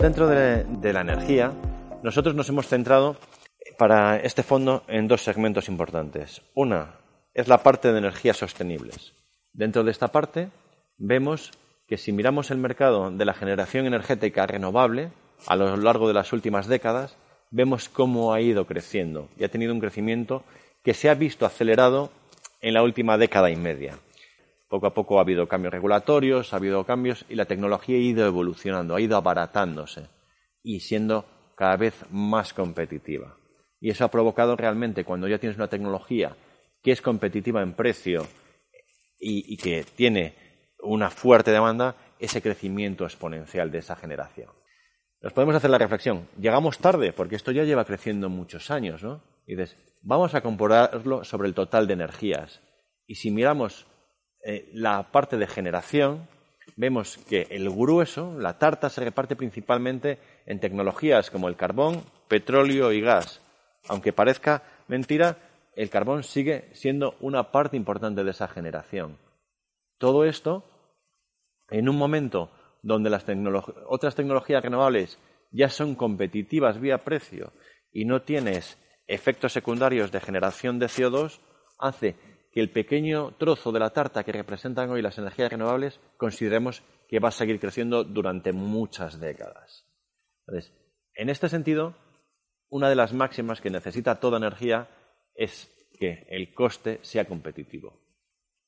Dentro de, la energía, nosotros nos hemos centrado para este fondo en dos segmentos importantes. Una es la parte de energías sostenibles. Dentro de esta parte vemos que si miramos el mercado de la generación energética renovable a lo largo de las últimas décadas, vemos cómo ha ido creciendo y ha tenido un crecimiento que se ha visto acelerado en la última década y media. Poco a poco ha habido cambios regulatorios, ha habido cambios y la tecnología ha ido evolucionando, ha ido abaratándose y siendo cada vez más competitiva. Y eso ha provocado realmente, cuando ya tienes una tecnología que es competitiva en precio y, que tiene una fuerte demanda, ese crecimiento exponencial de esa generación. Nos podemos hacer la reflexión, llegamos tarde porque esto ya lleva creciendo muchos años, ¿no? Y dices, vamos a compararlo sobre el total de energías. Y si miramos eh, la parte de generación, vemos que el grueso, la tarta, se reparte principalmente en tecnologías como el carbón, petróleo y gas. Aunque parezca mentira, el carbón sigue siendo una parte importante de esa generación. Todo esto en un momento donde las otras tecnologías renovables ya son competitivas vía precio y no tienes efectos secundarios de generación de CO2, hace que el pequeño trozo de la tarta que representan hoy las energías renovables consideremos que va a seguir creciendo durante muchas décadas. Entonces, en este sentido, una de las máximas que necesita toda energía es que el coste sea competitivo.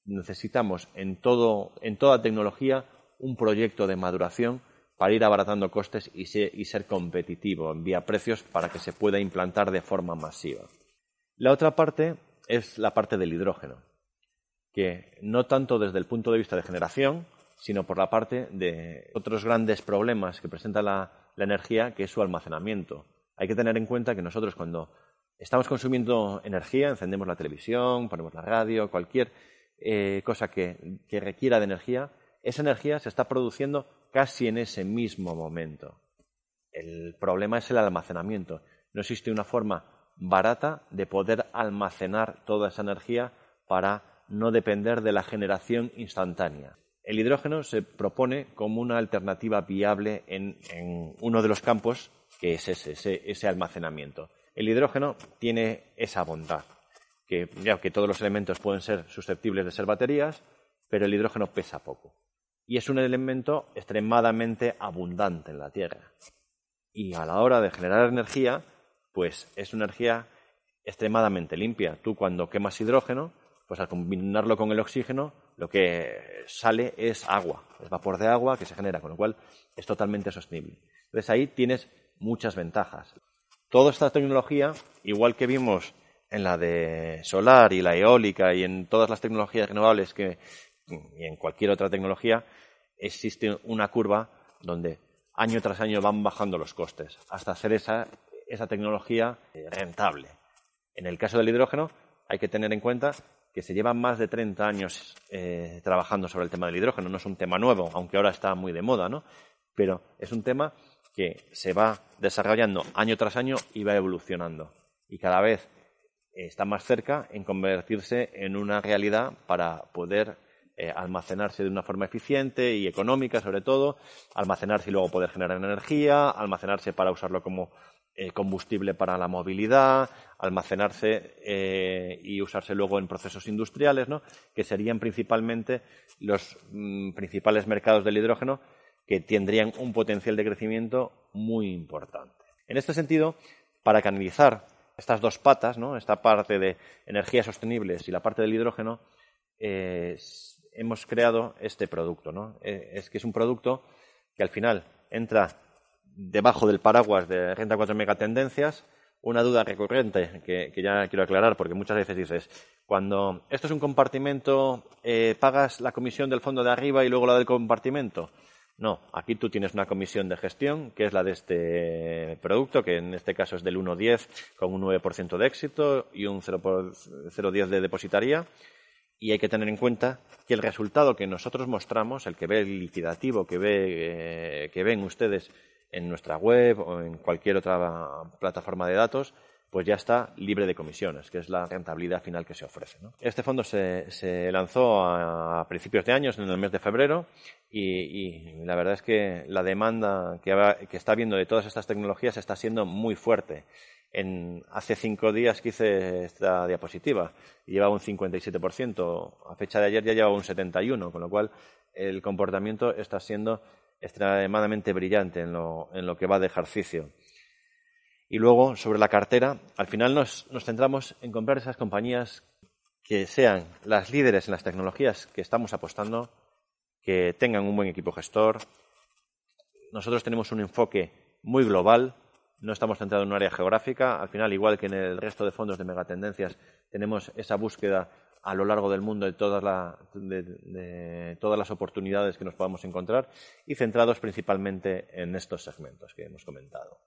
Necesitamos en, todo, en toda tecnología un proyecto de maduración para ir abaratando costes y ser, competitivo en vía precios para que se pueda implantar de forma masiva. La otra parte es la parte del hidrógeno, que no tanto desde el punto de vista de generación, sino por la parte de otros grandes problemas que presenta la, energía, que es su almacenamiento. Hay que tener en cuenta que nosotros cuando estamos consumiendo energía, encendemos la televisión, ponemos la radio, cualquier eh, cosa que requiera de energía, esa energía se está produciendo casi en ese mismo momento. El problema es el almacenamiento. No existe una forma barata de poder almacenar toda esa energía para no depender de la generación instantánea. El hidrógeno se propone como una alternativa viable en, uno de los campos que es ese, ese, almacenamiento. El hidrógeno tiene esa bondad, que ya que todos los elementos pueden ser susceptibles de ser baterías, pero el hidrógeno pesa poco y es un elemento extremadamente abundante en la Tierra. Y a la hora de generar energía, pues es una energía extremadamente limpia. Tú cuando quemas hidrógeno, pues al combinarlo con el oxígeno, lo que sale es agua, es vapor de agua que se genera, con lo cual es totalmente sostenible. Entonces ahí tienes muchas ventajas. Toda esta tecnología, igual que vimos en la de solar y la eólica y en todas las tecnologías renovables que, y en cualquier otra tecnología, existe una curva donde año tras año van bajando los costes hasta hacer esa, tecnología eh, rentable. En el caso del hidrógeno, hay que tener en cuenta que se llevan más de 30 años eh, trabajando sobre el tema del hidrógeno. No es un tema nuevo, aunque ahora está muy de moda, ¿no? Pero es un tema que se va desarrollando año tras año y va evolucionando. Y cada vez está más cerca en convertirse en una realidad para poder eh, almacenarse de una forma eficiente y económica, sobre todo, almacenarse y luego poder generar energía, almacenarse para usarlo como eh, combustible para la movilidad, almacenarse eh, y usarse luego en procesos industriales, ¿no? que serían principalmente los mm, principales mercados del hidrógeno que tendrían un potencial de crecimiento muy importante. En este sentido, para canalizar estas dos patas, ¿no? esta parte de energías sostenibles y la parte del hidrógeno, hemos creado este producto. ¿no? Eh, es que es un producto que al final entra debajo del paraguas de Renta 4 Megatendencias. Una duda recurrente que, ya quiero aclarar, porque muchas veces dices, cuando esto es un compartimento, eh, ¿pagas la comisión del fondo de arriba y luego la del compartimento? No, aquí tú tienes una comisión de gestión, que es la de este producto, que en este caso es del 1,10 con un 9% de éxito y un 0,10 de depositaría y hay que tener en cuenta que el resultado que nosotros mostramos, el que ve el liquidativo que, ve, eh, que ven ustedes en nuestra web o en cualquier otra plataforma de datos, pues ya está libre de comisiones, que es la rentabilidad final que se ofrece. Este fondo se, lanzó a, principios de años, en el mes de febrero, y, la verdad es que la demanda que, que está habiendo de todas estas tecnologías está siendo muy fuerte. En, hace cinco días que hice esta diapositiva y llevaba un 57%, a fecha de ayer ya llevaba un 71%, con lo cual el comportamiento está siendo extremadamente brillante en lo, en lo que va de ejercicio. Y luego, sobre la cartera, al final nos, nos centramos en comprar esas compañías que sean las líderes en las tecnologías que estamos apostando, que tengan un buen equipo gestor. Nosotros tenemos un enfoque muy global, no estamos centrados en un área geográfica. Al final, igual que en el resto de fondos de megatendencias, tenemos esa búsqueda a lo largo del mundo de todas, de todas las oportunidades que nos podamos encontrar y centrados principalmente en estos segmentos que hemos comentado.